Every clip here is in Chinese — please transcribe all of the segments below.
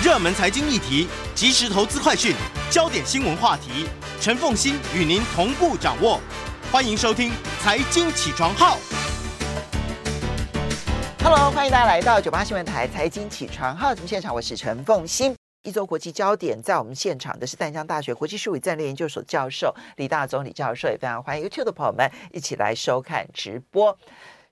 热门财经议题、即时投资快讯、焦点新闻话题，陈凤馨与您同步掌握。欢迎收听《财经起床号》。Hello，欢迎大家来到九八新闻台《财经起床号》节目现场，我是陈凤馨。一周国际焦点，在我们现场的是淡江大学国际事务战略研究所教授李大宗李教授，也非常欢迎 YouTube 的朋友们一起来收看直播。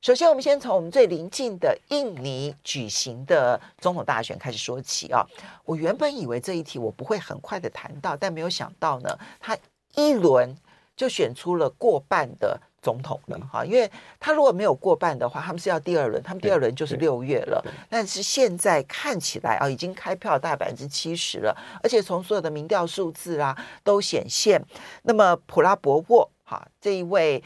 首先，我们先从我们最临近的印尼举行的总统大选开始说起啊。我原本以为这一题我不会很快的谈到，但没有想到呢，他一轮就选出了过半的总统了哈。因为他如果没有过半的话，他们是要第二轮，他们第二轮就是六月了。但是现在看起来啊，已经开票大概百分之七十了，而且从所有的民调数字啊都显现，那么普拉博沃哈这一位。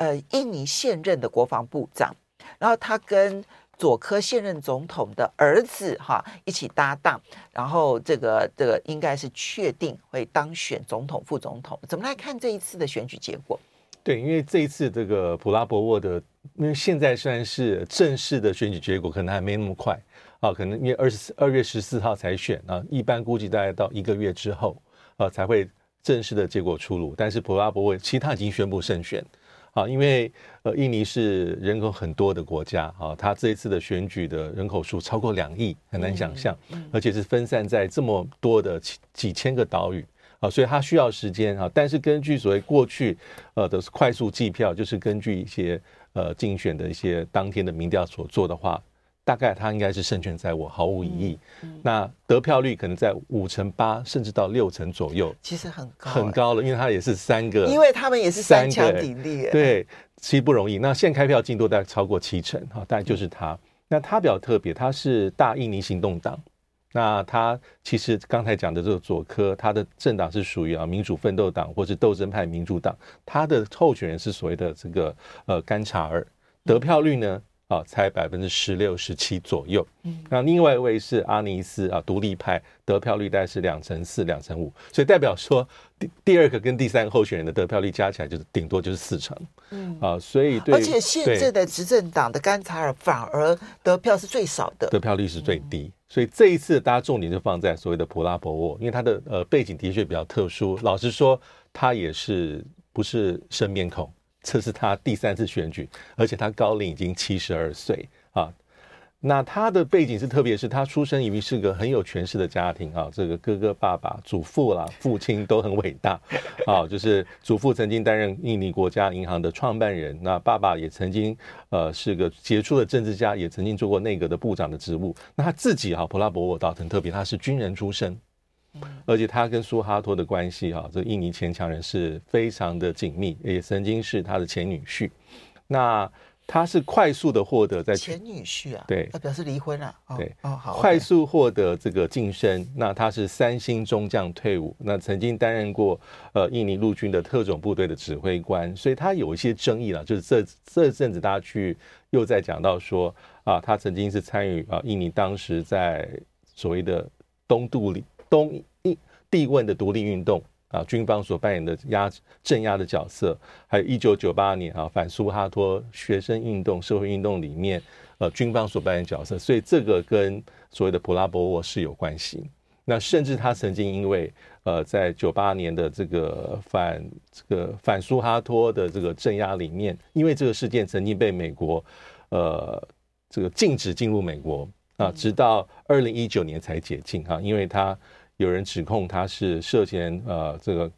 呃，印尼现任的国防部长，然后他跟佐科现任总统的儿子哈一起搭档，然后这个这个应该是确定会当选总统、副总统。怎么来看这一次的选举结果？对，因为这一次这个普拉博沃的，因为现在虽然是正式的选举结果，可能还没那么快啊，可能因为二十二月十四号才选啊，一般估计大概到一个月之后啊才会正式的结果出炉。但是普拉博沃其他已经宣布胜选。啊，因为呃，印尼是人口很多的国家啊，它这一次的选举的人口数超过两亿，很难想象，而且是分散在这么多的几几千个岛屿啊，所以它需要时间啊。但是根据所谓过去呃的快速计票，就是根据一些呃竞选的一些当天的民调所做的话。大概他应该是胜券在握，毫无疑义。嗯嗯、那得票率可能在五成八，甚至到六成左右，其实很高，很高了。因为他也是三个，因为他们也是三强鼎立，对，其实不容易。那现开票进度大概超过七成，哈，大概就是他。嗯、那他比较特别，他是大印尼行动党。那他其实刚才讲的这个佐科，他的政党是属于啊民主奋斗党或是斗争派民主党，他的候选人是所谓的这个呃甘查尔，得票率呢？嗯啊，才百分之十六、十七左右。嗯，那另外一位是阿尼斯啊，独立派得票率大概是两成四、两成五，所以代表说第第二个跟第三个候选人的得票率加起来就是顶多就是四成。嗯啊，所以对，而且现在的执政党的甘查尔反而得票是最少的，得票率是最低。所以这一次大家重点就放在所谓的普拉博沃，因为他的呃背景的确比较特殊。老实说，他也是不是生面孔。这是他第三次选举，而且他高龄已经七十二岁啊。那他的背景是，特别是他出生于是个很有权势的家庭啊。这个哥哥、爸爸、祖父啦、父亲都很伟大啊。就是祖父曾经担任印尼国家银行的创办人，那爸爸也曾经呃是个杰出的政治家，也曾经做过内阁的部长的职务。那他自己哈、啊，普拉博沃倒很特别，他是军人出身。而且他跟苏哈托的关系哈，这印尼前强人是非常的紧密，也曾经是他的前女婿。那他是快速的获得在前女婿啊，对，他表示离婚了。对，哦好，快速获得这个晋升。那他是三星中将退伍，那曾经担任过呃印尼陆军的特种部队的指挥官，所以他有一些争议了。就是这这阵子大家去又在讲到说啊，他曾经是参与啊印尼当时在所谓的东渡里。东印帝汶的独立运动啊，军方所扮演的压镇压的角色，还有一九九八年啊反苏哈托学生运动、社会运动里面，呃，军方所扮演角色，所以这个跟所谓的普拉博沃是有关系。那甚至他曾经因为呃，在九八年的这个反这个反苏哈托的这个镇压里面，因为这个事件曾经被美国呃这个禁止进入美国啊，直到二零一九年才解禁哈，因为他。有人指控他是涉嫌呃这个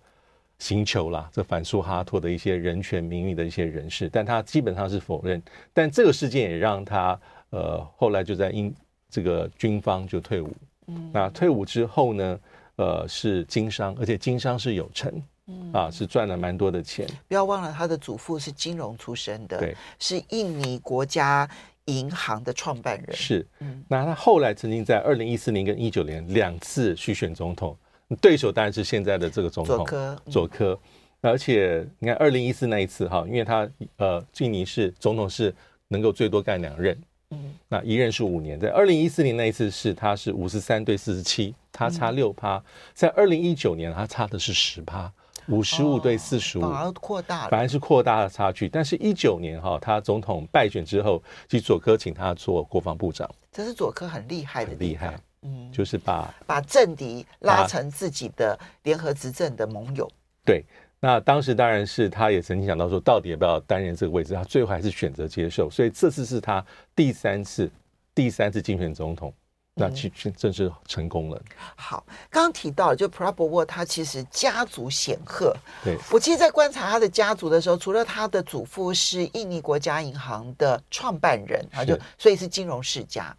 行求啦，这反苏哈托的一些人权名誉的一些人士，但他基本上是否认。但这个事件也让他呃后来就在英这个军方就退伍。嗯，那退伍之后呢，呃是经商，而且经商是有成，嗯啊是赚了蛮多的钱。不要忘了他的祖父是金融出身的，对，是印尼国家。银行的创办人。是，那他后来曾经在二零一四年跟一九年两次去选总统，对手当然是现在的这个总统佐科，佐科，而且你看二零一四那一次哈，因为他呃，印尼是总统是能够最多干两任，嗯，那一任是五年，在二零一四年那一次是他是五十三对四十七，他差六趴，在二零一九年他差的是十趴。五十五对四十五，反而扩大了，反而是扩大了差距。但是，一九年哈，他总统败选之后，其实佐科请他做国防部长，这是佐科很厉害的，厉害。嗯，就是把把政敌拉成自己的联合执政的盟友。对，那当时当然是他也曾经想到说，到底要不要担任这个位置，他最后还是选择接受，所以这次是他第三次第三次竞选总统。那其实正是成功了。好，刚刚提到就普拉博沃，他其实家族显赫。对，我其实，在观察他的家族的时候，除了他的祖父是印尼国家银行的创办人，啊，就所以是金融世家。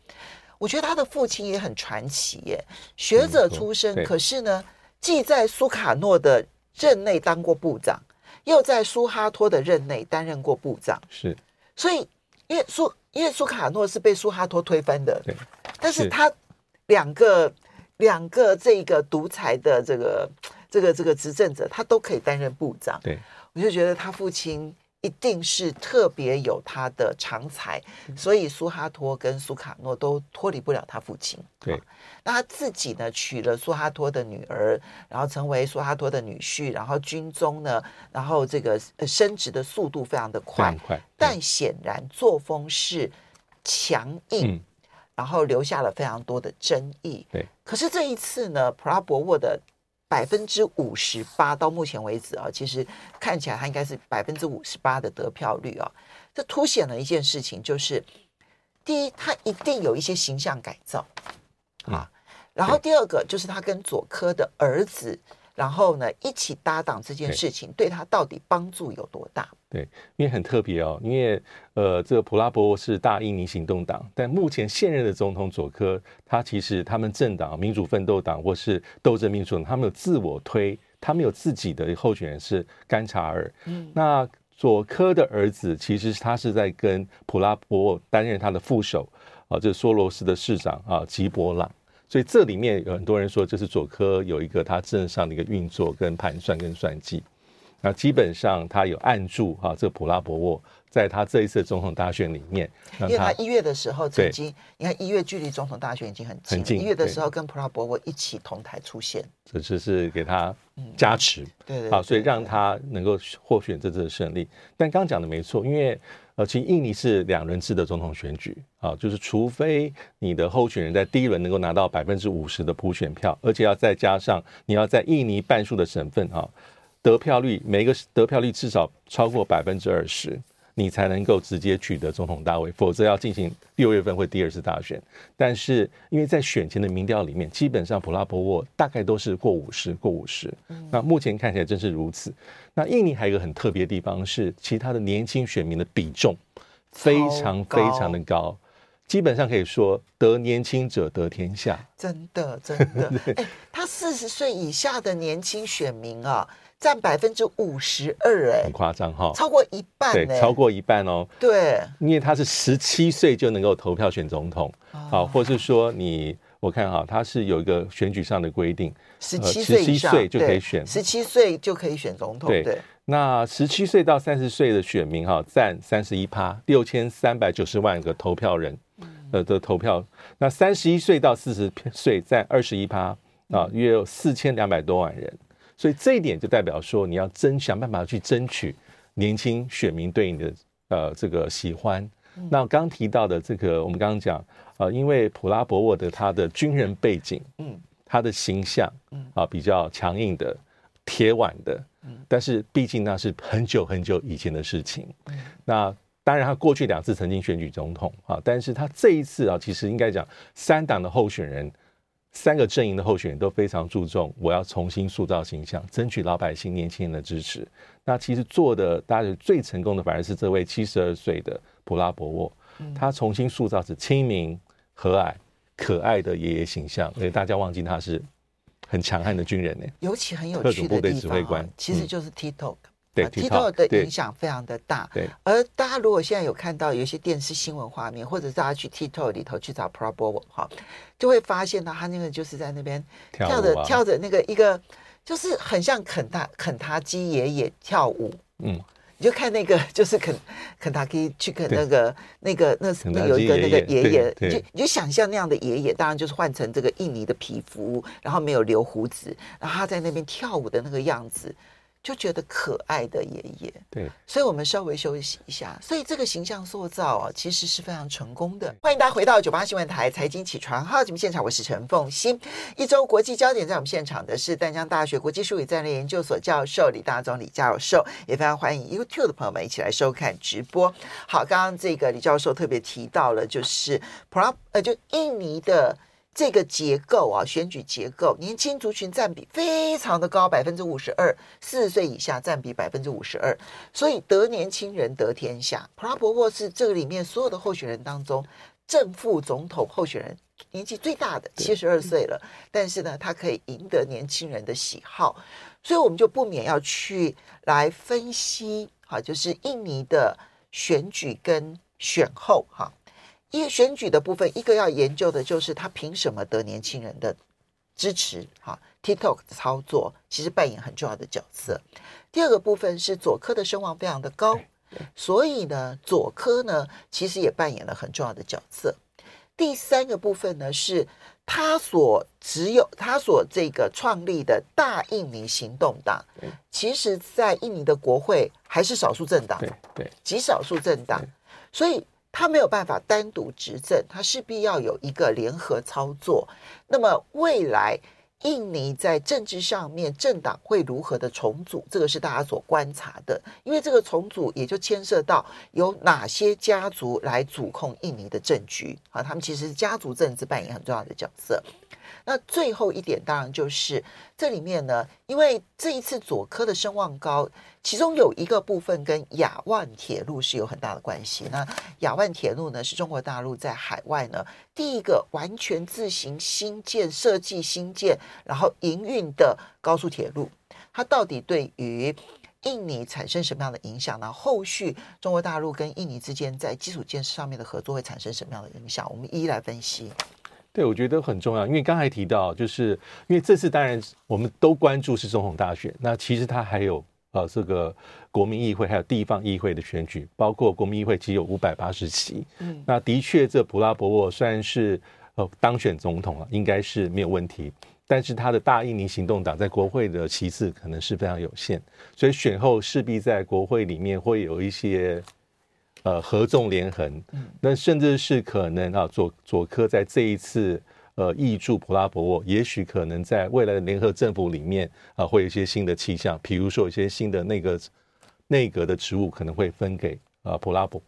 我觉得他的父亲也很传奇耶，学者出身，可是呢，既在苏卡诺的任内当过部长，又在苏哈托的任内担任过部长。是，所以因为苏因为苏卡诺是被苏哈托推翻的。对。但是他两个两个这个独裁的这个这个这个执政者，他都可以担任部长。对，我就觉得他父亲一定是特别有他的长才，所以苏哈托跟苏卡诺都脱离不了他父亲。对，那他自己呢，娶了苏哈托的女儿，然后成为苏哈托的女婿，然后军中呢，然后这个升职的速度非常的快，快，但显然作风是强硬。嗯然后留下了非常多的争议。对，可是这一次呢，普拉博沃的百分之五十八到目前为止啊，其实看起来他应该是百分之五十八的得票率啊。这凸显了一件事情，就是第一，他一定有一些形象改造啊。然后第二个就是他跟佐科的儿子。然后呢，一起搭档这件事情，对他到底帮助有多大？对，因为很特别哦，因为呃，这个普拉博是大印尼行动党，但目前现任的总统佐科，他其实他们政党民主奋斗党或是斗争民主党，他们有自我推，他们有自己的候选人是甘查尔。嗯，那佐科的儿子其实他是在跟普拉博沃担任他的副手啊，这是梭罗斯的市长啊吉伯朗。所以这里面有很多人说，这是佐科有一个他政治上的一个运作跟盘算跟算计。那基本上他有按住哈这个普拉博沃，在他这一次总统大选里面，因为他一月的时候曾经，你看一月距离总统大选已经很近，很近，一月的时候跟普拉博沃一起同台出现，这就是给他加持，嗯、对，对，好，所以让他能够获选这次的胜利。但刚刚讲的没错，因为。呃，其实印尼是两轮制的总统选举啊，就是除非你的候选人在第一轮能够拿到百分之五十的普选票，而且要再加上你要在印尼半数的省份啊，得票率每个得票率至少超过百分之二十。你才能够直接取得总统大位，否则要进行六月份会第二次大选。但是因为在选前的民调里面，基本上普拉博沃大概都是过五十，过五十。那目前看起来正是如此。那印尼还有一个很特别的地方是，其他的年轻选民的比重非常非常的高，基本上可以说得年轻者得天下。真的，真的。哎，他四十岁以下的年轻选民啊。占百分之五十二，哎，很夸张哈，超过一半，对，超过一半哦。对，因为他是十七岁就能够投票选总统，好，或是说你，我看哈，他是有一个选举上的规定，十七岁以上就可以选，十七岁就可以选总统。对，那十七岁到三十岁的选民哈，占三十一趴，六千三百九十万个投票人，呃的投票。那三十一岁到四十岁占二十一趴啊，约有四千两百多万人。所以这一点就代表说，你要争想办法去争取年轻选民对你的呃这个喜欢。那我刚提到的这个，我们刚刚讲呃，因为普拉博沃的他的军人背景，嗯，他的形象，嗯啊比较强硬的、铁腕的，嗯，但是毕竟那是很久很久以前的事情。那当然他过去两次曾经选举总统啊，但是他这一次啊，其实应该讲三党的候选人。三个阵营的候选人都非常注重，我要重新塑造形象，争取老百姓、年轻人的支持。那其实做的，大家最成功的反而是这位七十二岁的普拉博沃，他重新塑造是亲民、和蔼、可爱的爷爷形象，所以大家忘记他是很强悍的军人呢。尤其很有趣的地方、啊，其实就是 TikTok。对，TikTok 的影响非常的大。对，而大家如果现在有看到有一些电视新闻画面，或者大家去 TikTok 里头去找 Pro Bowl 哈，就会发现到他那个就是在那边跳着跳着那个一个，就是很像肯塔肯塔基爷爷跳舞。嗯，你就看那个就是肯肯塔基去肯那个那个那那有一个那个爷爷，你就你就想象那样的爷爷，当然就是换成这个印尼的皮肤，然后没有留胡子，然后他在那边跳舞的那个样子。就觉得可爱的爷爷。对，所以我们稍微休息一下。所以这个形象塑造啊，其实是非常成功的。欢迎大家回到九八新闻台财经起床号节目现场，我是陈凤欣。一周国际焦点，在我们现场的是淡江大学国际术语战略研究所教授李大中李教授，也非常欢迎 YouTube 的朋友们一起来收看直播。好，刚刚这个李教授特别提到了，就是 Pro 呃，就印尼的。这个结构啊，选举结构，年轻族群占比非常的高，百分之五十二，四十岁以下占比百分之五十二，所以得年轻人得天下。普拉伯沃是这个里面所有的候选人当中，正副总统候选人年纪最大的，七十二岁了，但是呢，他可以赢得年轻人的喜好，所以我们就不免要去来分析，哈，就是印尼的选举跟选后，哈。一个选举的部分，一个要研究的就是他凭什么得年轻人的支持？哈，TikTok 的操作其实扮演很重要的角色。第二个部分是佐科的声望非常的高，所以呢，佐科呢其实也扮演了很重要的角色。第三个部分呢是他所只有他所这个创立的大印尼行动党，其实在印尼的国会还是少数政党，对，极少数政党，所以。他没有办法单独执政，他势必要有一个联合操作。那么未来印尼在政治上面政党会如何的重组？这个是大家所观察的，因为这个重组也就牵涉到有哪些家族来主控印尼的政局啊？他们其实是家族政治扮演很重要的角色。那最后一点，当然就是这里面呢，因为这一次佐科的声望高，其中有一个部分跟雅万铁路是有很大的关系。那雅万铁路呢，是中国大陆在海外呢第一个完全自行新建、设计、新建，然后营运的高速铁路。它到底对于印尼产生什么样的影响呢？后续中国大陆跟印尼之间在基础建设上面的合作会产生什么样的影响？我们一一来分析。对，我觉得很重要，因为刚才提到，就是因为这次当然我们都关注是总统大选，那其实它还有呃这个国民议会还有地方议会的选举，包括国民议会只有五百八十席，嗯，那的确这普拉博沃虽然是呃当选总统了，应该是没有问题，但是他的大印尼行动党在国会的席次可能是非常有限，所以选后势必在国会里面会有一些。呃，合纵连横，那甚至是可能啊，佐佐科在这一次呃挹注普拉博沃，也许可能在未来的联合政府里面啊，会有一些新的气象，比如说有一些新的内阁内阁的职务可能会分给啊普拉博，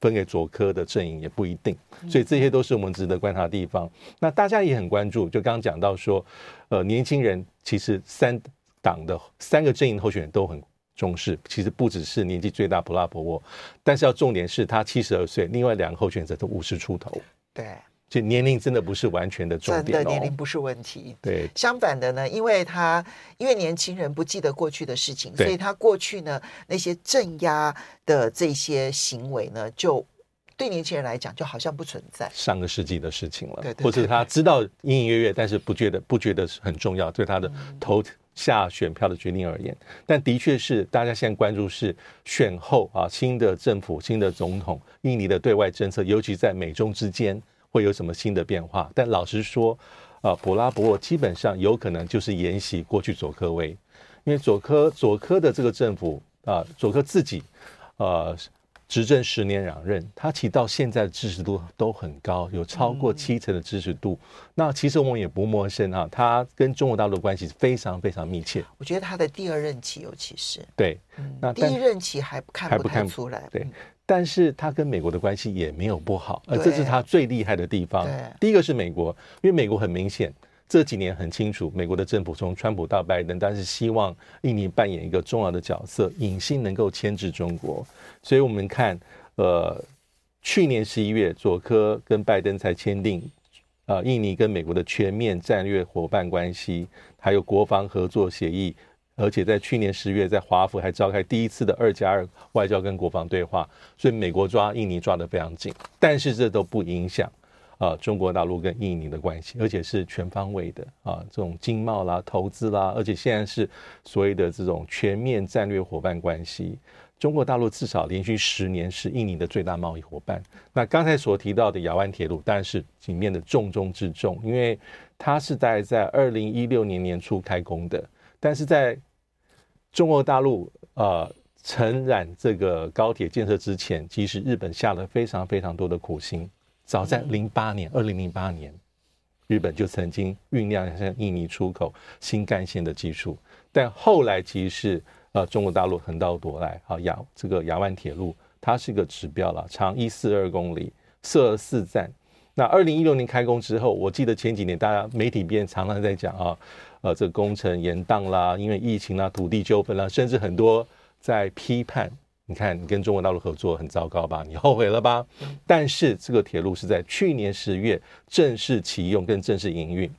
分给佐科的阵营也不一定，所以这些都是我们值得观察的地方。那大家也很关注，就刚刚讲到说，呃，年轻人其实三党的三个阵营候选人都很。重视其实不只是年纪最大普拉伯沃，但是要重点是他七十二岁，另外两个候选者都五十出头。对，就年龄真的不是完全的重点，哦，真的年龄不是问题。对，相反的呢，因为他因为年轻人不记得过去的事情，所以他过去呢那些镇压的这些行为呢，就对年轻人来讲就好像不存在，上个世纪的事情了。对，对，对，对，或者他知道隐隐约约，但是不觉得不觉得是很重要，对他的头。嗯下选票的决定而言，但的确是大家现在关注是选后啊，新的政府、新的总统，印尼的对外政策，尤其在美中之间会有什么新的变化？但老实说，啊，普拉博基本上有可能就是沿袭过去佐科威，因为佐科佐科的这个政府啊，佐科自己，呃。执政十年两任，他其实到现在的支持度都很高，有超过七成的支持度。嗯、那其实我们也不陌生啊，他跟中国大陆的关系非常非常密切。我觉得他的第二任期尤其是对，嗯、那第一任期还看不看出来。对，但是他跟美国的关系也没有不好，而这是他最厉害的地方。第一个是美国，因为美国很明显。这几年很清楚，美国的政府从川普到拜登，但是希望印尼扮演一个重要的角色，隐性能够牵制中国。所以我们看，呃，去年十一月，佐科跟拜登才签订，呃，印尼跟美国的全面战略伙伴关系，还有国防合作协议，而且在去年十月，在华府还召开第一次的二加二外交跟国防对话。所以美国抓印尼抓得非常紧，但是这都不影响。啊，中国大陆跟印尼的关系，而且是全方位的啊，这种经贸啦、投资啦，而且现在是所谓的这种全面战略伙伴关系。中国大陆至少连续十年是印尼的最大贸易伙伴。那刚才所提到的雅万铁路，当然是里面的重中之重，因为它是在在二零一六年年初开工的，但是在中国大陆呃承揽这个高铁建设之前，其实日本下了非常非常多的苦心。早在零八年，二零零八年，日本就曾经酝酿向印尼出口新干线的技术，但后来其实是呃中国大陆横刀夺来啊亚这个亚万铁路，它是一个指标了，长一四二公里，设了四站。那二零一六年开工之后，我记得前几年大家媒体边常常在讲啊，呃，这个工程延宕啦，因为疫情啦、土地纠纷啦，甚至很多在批判。你看，你跟中国大陆合作很糟糕吧？你后悔了吧？但是这个铁路是在去年十月正式启用跟正式营运，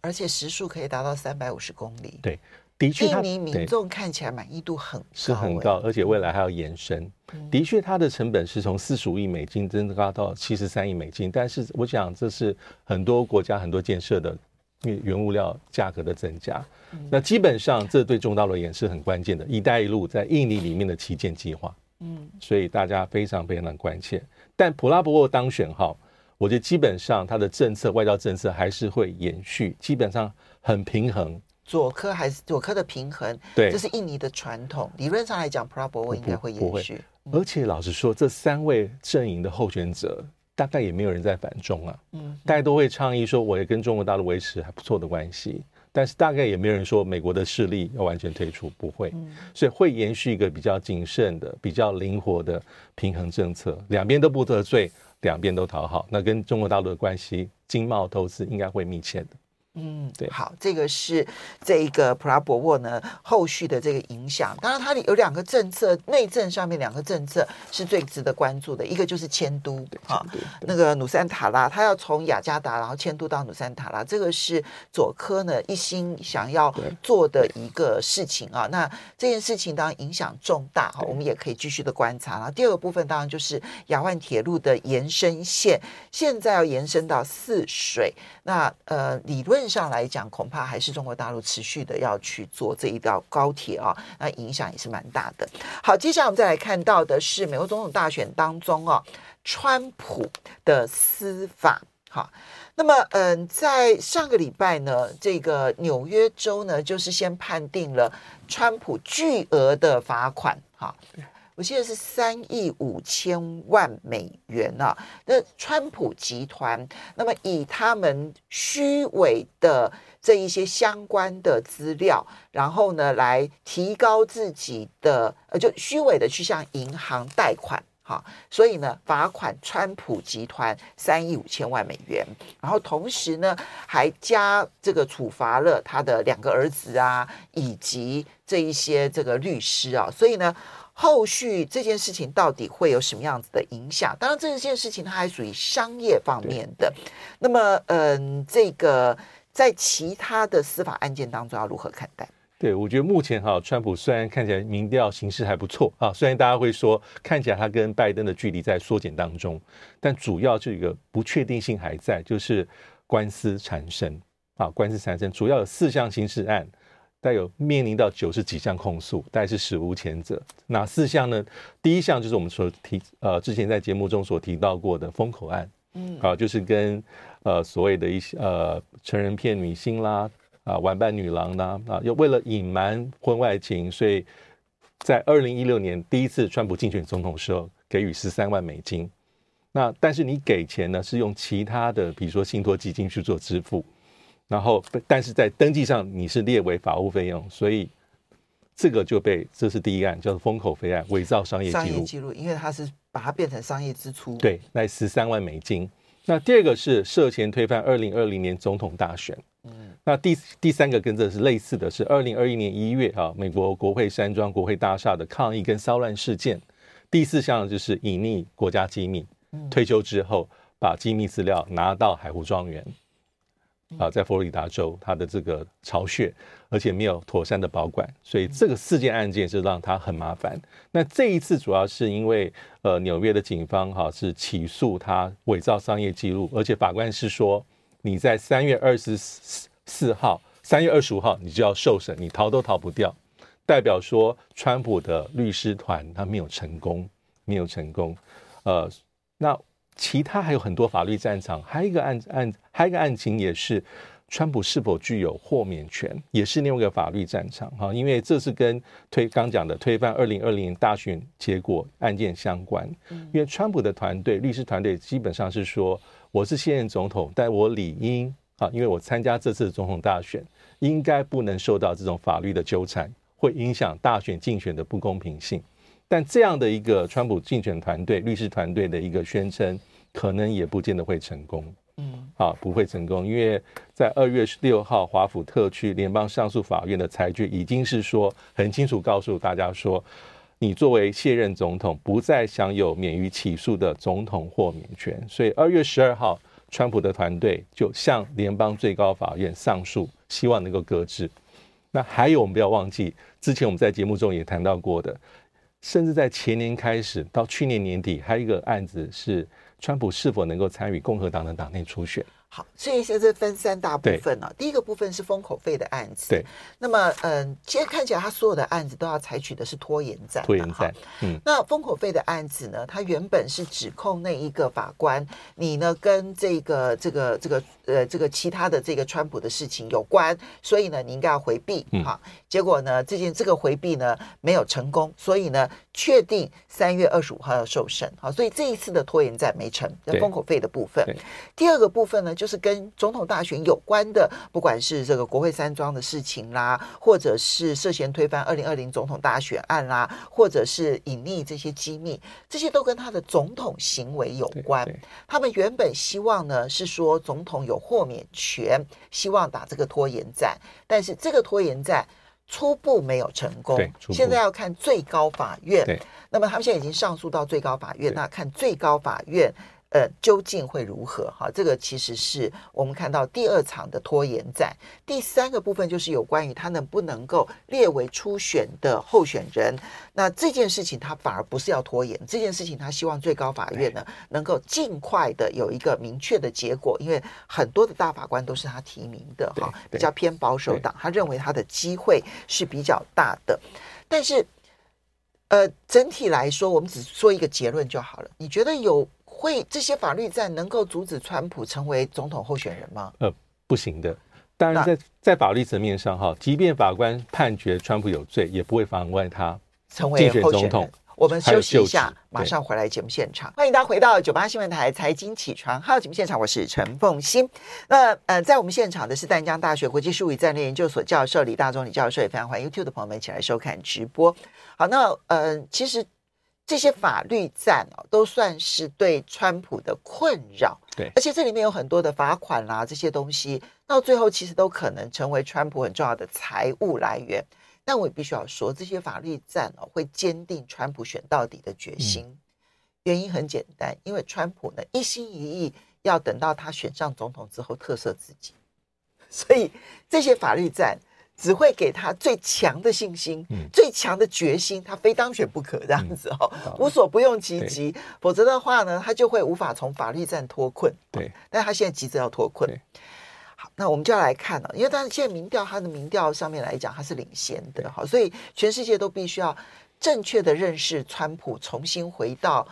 而且时速可以达到三百五十公里。对，的确，印尼民众看起来满意度很高，是很高，而且未来还要延伸。的确，它的成本是从四十五亿美金增加到七十三亿美金，但是我想这是很多国家很多建设的原物料价格的增加。那基本上这对中大陆也是很关键的，“一带一路”在印尼里面的旗舰计划。嗯，所以大家非常非常的关切。但普拉博沃当选哈，我觉得基本上他的政策外交政策还是会延续，基本上很平衡。左科还是左科的平衡，对，这是印尼的传统。理论上来讲，普拉博沃应该会延续。而且老实说，这三位阵营的候选者大概也没有人在反中啊。嗯，大家都会倡议说，我也跟中国大陆维持还不错的关系。但是大概也没有人说美国的势力要完全退出，不会。所以会延续一个比较谨慎的、比较灵活的平衡政策，两边都不得罪，两边都讨好。那跟中国大陆的关系，经贸投资应该会密切的。嗯，对，好，这个是这一个普拉博沃呢后续的这个影响。当然，它有两个政策，内政上面两个政策是最值得关注的，一个就是迁都，哈，那个努山塔拉，他要从雅加达然后迁都到努山塔拉，这个是佐科呢一心想要做的一个事情啊。那这件事情当然影响重大哈，我们也可以继续的观察。然后第二个部分当然就是雅万铁路的延伸线，现在要延伸到泗水，那呃理论。上来讲，恐怕还是中国大陆持续的要去做这一条高铁啊，那影响也是蛮大的。好，接下来我们再来看到的是美国总统大选当中啊，川普的司法。好，那么嗯，在上个礼拜呢，这个纽约州呢，就是先判定了川普巨额的罚款。哈。我记得是三亿五千万美元啊！那川普集团，那么以他们虚伪的这一些相关的资料，然后呢，来提高自己的呃，就虚伪的去向银行贷款，哈，所以呢，罚款川普集团三亿五千万美元，然后同时呢，还加这个处罚了他的两个儿子啊，以及这一些这个律师啊，所以呢。后续这件事情到底会有什么样子的影响？当然，这件事情它还属于商业方面的。那么，嗯，这个在其他的司法案件当中要如何看待？对，我觉得目前哈，川普虽然看起来民调形势还不错啊，虽然大家会说看起来他跟拜登的距离在缩减当中，但主要这个不确定性还在，就是官司缠身啊，官司缠身，主要有四项刑事案。带有面临到九十几项控诉，大概是史无前者。哪四项呢？第一项就是我们所提呃之前在节目中所提到过的封口案，嗯，啊，就是跟呃所谓的一些呃成人骗女星啦，啊玩伴女郎啦，啊又为了隐瞒婚外情，所以在二零一六年第一次川普竞选总统时候给予十三万美金。那但是你给钱呢是用其他的，比如说信托基金去做支付。然后，但是在登记上你是列为法务费用，所以这个就被这是第一案，叫做封口费案，伪造商业记录。商业记录，因为它是把它变成商业支出。对，那十三万美金。那第二个是涉嫌推翻二零二零年总统大选。嗯，那第第三个跟这是类似的是二零二一年一月啊，美国国会山庄国会大厦的抗议跟骚乱事件。第四项就是隐匿国家机密，退休之后把机密资料拿到海湖庄园。啊，在佛罗里达州，他的这个巢穴，而且没有妥善的保管，所以这个四件案件是让他很麻烦。那这一次主要是因为，呃，纽约的警方哈是起诉他伪造商业记录，而且法官是说，你在三月二十四号、三月二十五号你就要受审，你逃都逃不掉。代表说，川普的律师团他没有成功，没有成功。呃，那。其他还有很多法律战场，还有一个案案，还有一个案情也是川普是否具有豁免权，也是另外一个法律战场哈，因为这是跟推刚讲的推翻二零二零大选结果案件相关。因为川普的团队律师团队基本上是说，我是现任总统，但我理应啊，因为我参加这次总统大选，应该不能受到这种法律的纠缠，会影响大选竞选的不公平性。但这样的一个川普竞选团队律师团队的一个宣称，可能也不见得会成功。嗯，啊，不会成功，因为在二月十六号，华府特区联邦上诉法院的裁决已经是说很清楚，告诉大家说，你作为卸任总统，不再享有免于起诉的总统豁免权。所以二月十二号，川普的团队就向联邦最高法院上诉，希望能够搁置。那还有，我们不要忘记，之前我们在节目中也谈到过的，甚至在前年开始到去年年底，还有一个案子是。川普是否能够参与共和党的党内初选？好，所以现在分三大部分呢、啊。第一个部分是封口费的案子。对。那么，嗯，其实看起来他所有的案子都要采取的是拖延战。拖延战。嗯。那封口费的案子呢？他原本是指控那一个法官，你呢跟这个这个这个呃这个其他的这个川普的事情有关，所以呢你应该要回避。嗯。好，结果呢这件这个回避呢没有成功，所以呢确定三月二十五号要受审。好，所以这一次的拖延战没成。封口费的部分。第二个部分呢就。就是跟总统大选有关的，不管是这个国会山庄的事情啦，或者是涉嫌推翻二零二零总统大选案啦，或者是隐匿这些机密，这些都跟他的总统行为有关。他们原本希望呢是说总统有豁免权，希望打这个拖延战，但是这个拖延战初步没有成功。现在要看最高法院。那么他们现在已经上诉到最高法院，那看最高法院。呃，究竟会如何？哈，这个其实是我们看到第二场的拖延战。第三个部分就是有关于他能不能够列为初选的候选人。那这件事情他反而不是要拖延，这件事情他希望最高法院呢能够尽快的有一个明确的结果，因为很多的大法官都是他提名的，哈，比较偏保守党，他认为他的机会是比较大的。但是，呃，整体来说，我们只说一个结论就好了。你觉得有？会这些法律战能够阻止川普成为总统候选人吗？呃，不行的。当然在，在在法律层面上，哈，即便法官判决川普有罪，也不会妨碍他成为候选人。我们休息一下，马上回来节目现场。欢迎大家回到九八新闻台财经起床号节目现场，我是陈凤欣。那呃，在我们现场的是淡江大学国际事务与战略研究所教授李大中李教授，也非常欢迎 YouTube 的朋友们一起来收看直播。好，那呃，其实。这些法律战哦，都算是对川普的困扰。对，而且这里面有很多的罚款啦，这些东西到最后其实都可能成为川普很重要的财务来源。但我也必须要说，这些法律战哦，会坚定川普选到底的决心。嗯。原因很简单，因为川普呢一心一意要等到他选上总统之后特赦自己，所以这些法律战。只会给他最强的信心，嗯、最强的决心，他非当选不可这样子哦，嗯、无所不用其极，否则的话呢，他就会无法从法律战脱困。对，但他现在急着要脱困。好，那我们就要来看了，因为他现在民调，他的民调上面来讲，他是领先的，好，所以全世界都必须要正确的认识川普，重新回到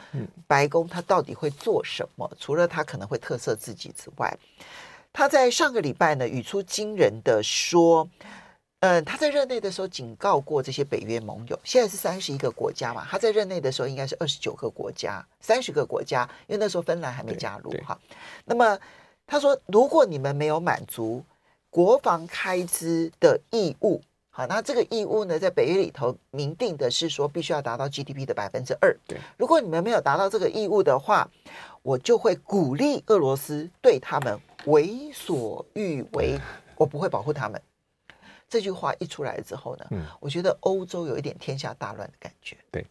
白宫，他到底会做什么？除了他可能会特色自己之外，他在上个礼拜呢，语出惊人的说。嗯，他在任内的时候警告过这些北约盟友，现在是三十一个国家嘛，他在任内的时候应该是二十九个国家，三十个国家，因为那时候芬兰还没加入哈。那么他说，如果你们没有满足国防开支的义务，好，那这个义务呢，在北约里头明定的是说，必须要达到 GDP 的百分之二。对，如果你们没有达到这个义务的话，我就会鼓励俄罗斯对他们为所欲为，我不会保护他们。这句话一出来之后呢，嗯，我觉得欧洲有一点天下大乱的感觉。对，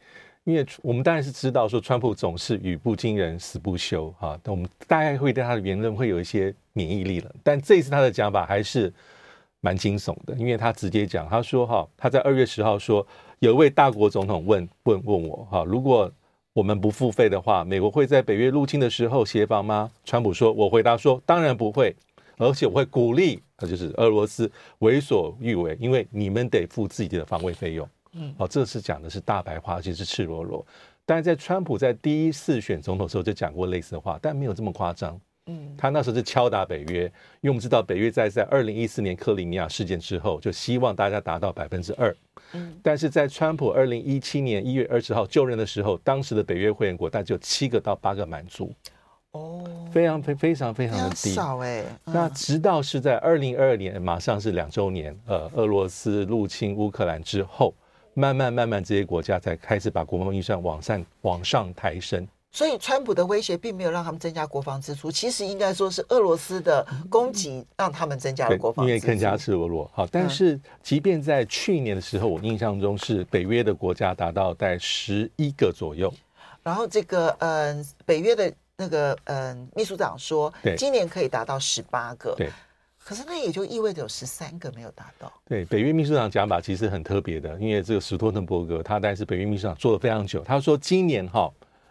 因为我们当然是知道说，川普总是语不惊人死不休哈，那我们大概会对他的言论会有一些免疫力了。但这一次他的讲法还是蛮惊悚的，因为他直接讲，他说哈，他在二月十号说，有一位大国总统问问问我哈，如果我们不付费的话，美国会在北约入侵的时候协防吗？川普说，我回答说，当然不会。而且我会鼓励，那就是俄罗斯为所欲为，因为你们得付自己的防卫费用。嗯，好，这次讲的是大白话，而且是赤裸裸。但是在川普在第一次选总统的时候就讲过类似的话，但没有这么夸张。嗯，他那时候是敲打北约，因为我们知道北约在在二零一四年克里米亚事件之后，就希望大家达到百分之二。嗯，但是在川普二零一七年一月二十号就任的时候，当时的北约会员国大概只有七个到八个满足。哦，非常非非常非常的低，少哎。那直到是在二零二二年，马上是两周年，呃，俄罗斯入侵乌克兰之后，慢慢慢慢这些国家才开始把国防预算往上往上抬升。所以，川普的威胁并没有让他们增加国防支出，其实应该说是俄罗斯的攻击让他们增加了国防支出，因为更加赤裸裸。好，但是即便在去年的时候，我印象中是北约的国家达到在十一个左右。然后这个嗯，北约的那个嗯秘书长说，今年可以达到十八个。对，可是那也就意味着有十三个没有达到。对，北约秘书长讲法其实很特别的，因为这个史托滕伯格他但是北约秘书长做了非常久，他说今年哈。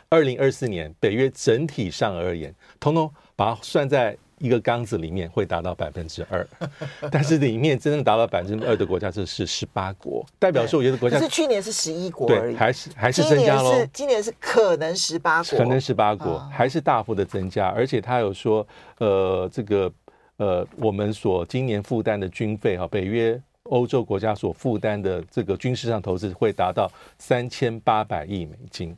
二零二四年，北约整体上而言，通通把它算在一个缸子里面，会达到百分之二。但是里面真正达到百分之二的国家，这是十八国，代表说我觉得国家是去年是十一国而已，还是还是增加喽？今年是今年是可能十八国，可能十八国，还是大幅的增加。而且他有说，呃，这个呃，我们所今年负担的军费哈，北约欧洲国家所负担的这个军事上投资会达到三千八百亿美金。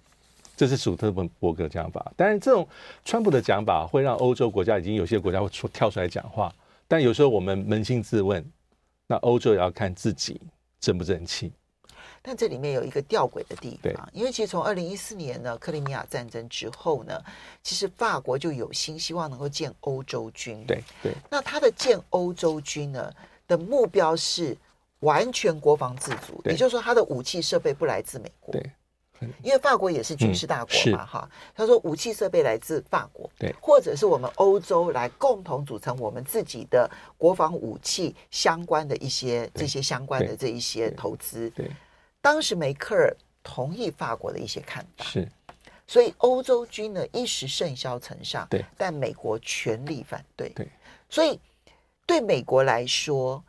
这是史托滕伯格的讲法，但是这种川普的讲法会让欧洲国家已经有些国家会出跳出来讲话，但有时候我们扪心自问，那欧洲也要看自己争不争气。但这里面有一个吊诡的地方，因为其实从二零一四年呢克里米亚战争之后呢，其实法国就有心希望能够建欧洲军。对对。那他的建欧洲军呢的目标是完全国防自主，也就是说他的武器设备不来自美国。对。因为法国也是军事大国嘛，哈、嗯，他说武器设备来自法国，对，或者是我们欧洲来共同组成我们自己的国防武器相关的一些这些相关的这一些投资。对，当时梅克尔同意法国的一些看法，是，所以欧洲军呢一时甚嚣尘上，对，但美国全力反对，对，所以对美国来说，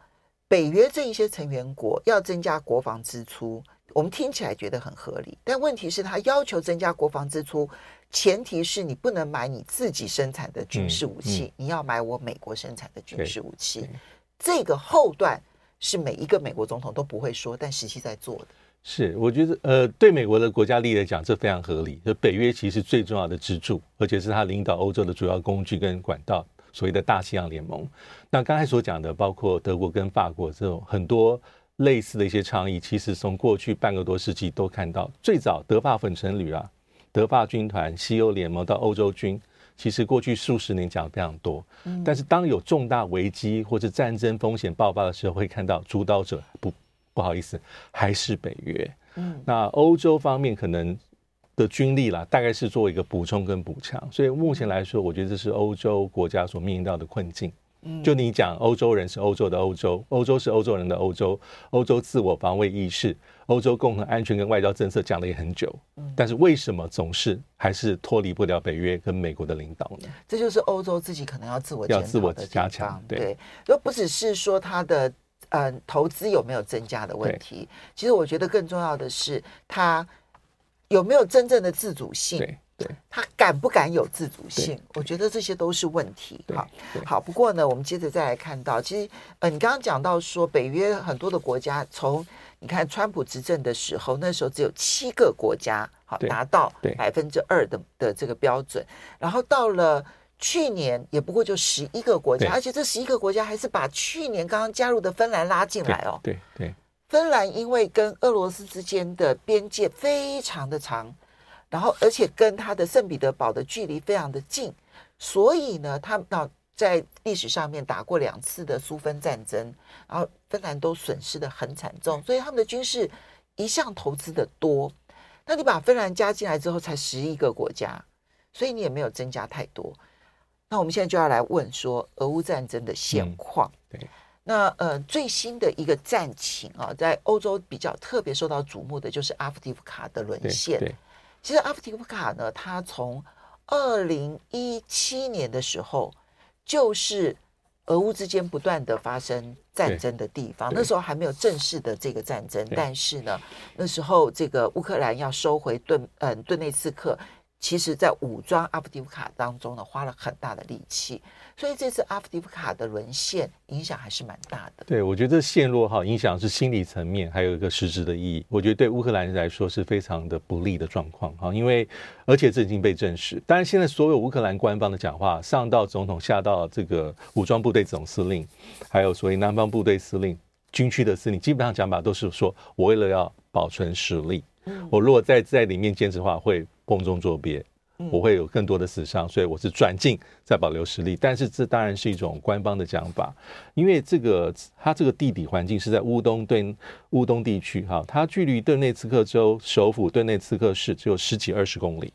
北约这一些成员国要增加国防支出。我们听起来觉得很合理，但问题是，他要求增加国防支出，前提是你不能买你自己生产的军事武器，嗯嗯、你要买我美国生产的军事武器。这个后段是每一个美国总统都不会说，但实际在做的。是，我觉得，呃，对美国的国家利益来讲，这非常合理。就北约其实最重要的支柱，而且是他领导欧洲的主要工具跟管道，所谓的大西洋联盟。那刚才所讲的，包括德国跟法国这种很多。类似的一些倡议，其实从过去半个多世纪都看到。最早德法粉尘旅啊，德法军团、西欧联盟到欧洲军，其实过去数十年讲的非常多。但是当有重大危机或者战争风险爆发的时候，会看到主导者不不好意思，还是北约。嗯，那欧洲方面可能的军力啦，大概是作为一个补充跟补强。所以目前来说，我觉得这是欧洲国家所面临到的困境。就你讲，欧洲人是欧洲的欧洲，欧洲是欧洲人的欧洲，欧洲自我防卫意识，欧洲共同安全跟外交政策讲了也很久，但是为什么总是还是脱离不了北约跟美国的领导呢？这就是欧洲自己可能要自我要自我加强，对，又不只是说他的嗯投资有没有增加的问题，其实我觉得更重要的是它有没有真正的自主性。对。他敢不敢有自主性？我觉得这些都是问题。好，好。不过呢，我们接着再来看到，其实，呃，你刚刚讲到说，北约很多的国家，从你看川普执政的时候，那时候只有七个国家好达到百分之二的的这个标准，然后到了去年，也不过就十一个国家，而且这十一个国家还是把去年刚刚加入的芬兰拉进来哦。对对，芬兰因为跟俄罗斯之间的边界非常的长。然后，而且跟他的圣彼得堡的距离非常的近，所以呢，他那在历史上面打过两次的苏芬战争，然后芬兰都损失得很惨重，所以他们的军事一向投资的多。那你把芬兰加进来之后，才十一个国家，所以你也没有增加太多。那我们现在就要来问说，俄乌战争的现况。对，那呃，最新的一个战情啊，在欧洲比较特别受到瞩目的就是阿夫迪夫卡的沦陷。其实阿夫提夫卡呢，他从二零一七年的时候，就是俄乌之间不断的发生战争的地方。那时候还没有正式的这个战争，但是呢，那时候这个乌克兰要收回顿嗯顿内茨克，其实在武装阿夫迪夫卡当中呢，花了很大的力气。所以这次阿夫迪夫卡的沦陷影响还是蛮大的。对，我觉得这陷落哈影响是心理层面，还有一个实质的意义。我觉得对乌克兰人来说是非常的不利的状况哈，因为而且这已经被证实。当然，现在所有乌克兰官方的讲话，上到总统，下到这个武装部队总司令，还有所谓南方部队司令、军区的司令，基本上讲法都是说，我为了要保存实力，我如果在在里面坚持的话，会瓮中捉鳖。我会有更多的死伤，所以我是转进再保留实力。但是这当然是一种官方的讲法，因为这个它这个地理环境是在乌东对乌东地区哈，它距离顿内茨克州首府顿内茨克市只有十几二十公里。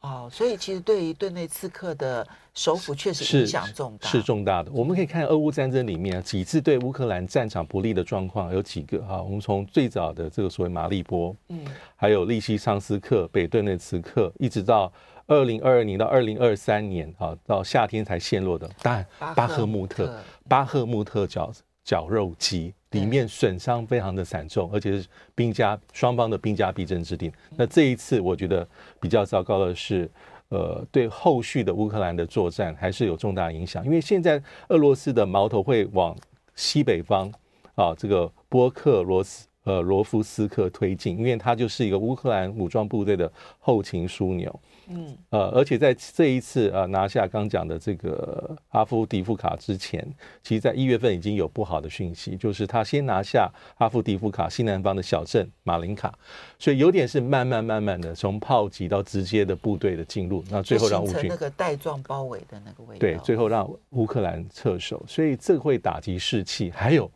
哦，所以其实对于顿内刺客的首府确实影响重大，是，是重大的。我们可以看俄乌战争里面几次对乌克兰战场不利的状况有几个哈，我们从最早的这个所谓马利波，嗯，还有利西昌斯克、北顿内茨克，一直到。二零二二年到二零二三年啊，到夏天才陷落的，当然巴赫穆特，巴赫穆特绞绞肉机里面损伤非常的惨重，而且是兵家双方的兵家必争之地。那这一次我觉得比较糟糕的是，呃，对后续的乌克兰的作战还是有重大影响，因为现在俄罗斯的矛头会往西北方啊，这个波克罗斯。呃，罗夫斯克推进，因为它就是一个乌克兰武装部队的后勤枢纽。嗯，呃，而且在这一次呃拿下刚讲的这个阿夫迪夫卡之前，其实在一月份已经有不好的讯息，就是他先拿下阿夫迪夫卡西南方的小镇马林卡，所以有点是慢慢慢慢的从炮击到直接的部队的进入，那最后让乌军那个带状包围的那个位置，对，最后让乌克兰撤守，所以这会打击士气，还有。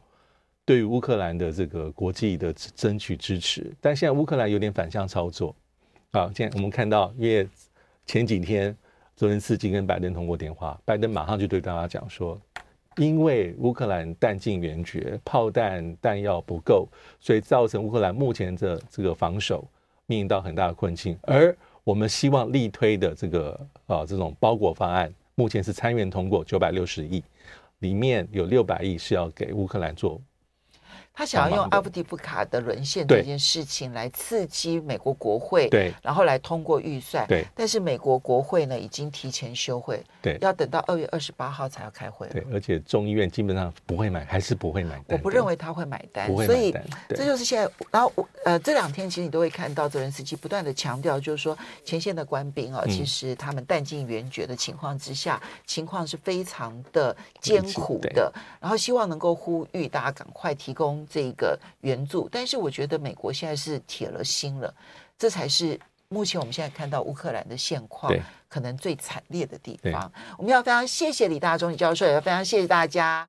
对于乌克兰的这个国际的争取支持，但现在乌克兰有点反向操作啊！现在我们看到，因为前几天泽连斯基跟拜登通过电话，拜登马上就对大家讲说，因为乌克兰弹尽援绝，炮弹弹药不够，所以造成乌克兰目前的这个防守面临到很大的困境。而我们希望力推的这个啊这种包裹方案，目前是参院通过九百六十亿，里面有六百亿是要给乌克兰做。他想要用阿夫迪布卡的沦陷这件事情来刺激美国国会，对，然后来通过预算，对。但是美国国会呢，已经提前休会，对，要等到二月二十八号才要开会。对，而且众议院基本上不会买，还是不会买单。我不认为他会买单，所以这就是现在。然后呃，这两天其实你都会看到泽连斯基不断的强调，就是说前线的官兵啊，其实他们弹尽援绝的情况之下，情况是非常的艰苦的。然后希望能够呼吁大家赶快提供。这个援助，但是我觉得美国现在是铁了心了，这才是目前我们现在看到乌克兰的现况可能最惨烈的地方。我们要非常谢谢李大中李教授，也要非常谢谢大家。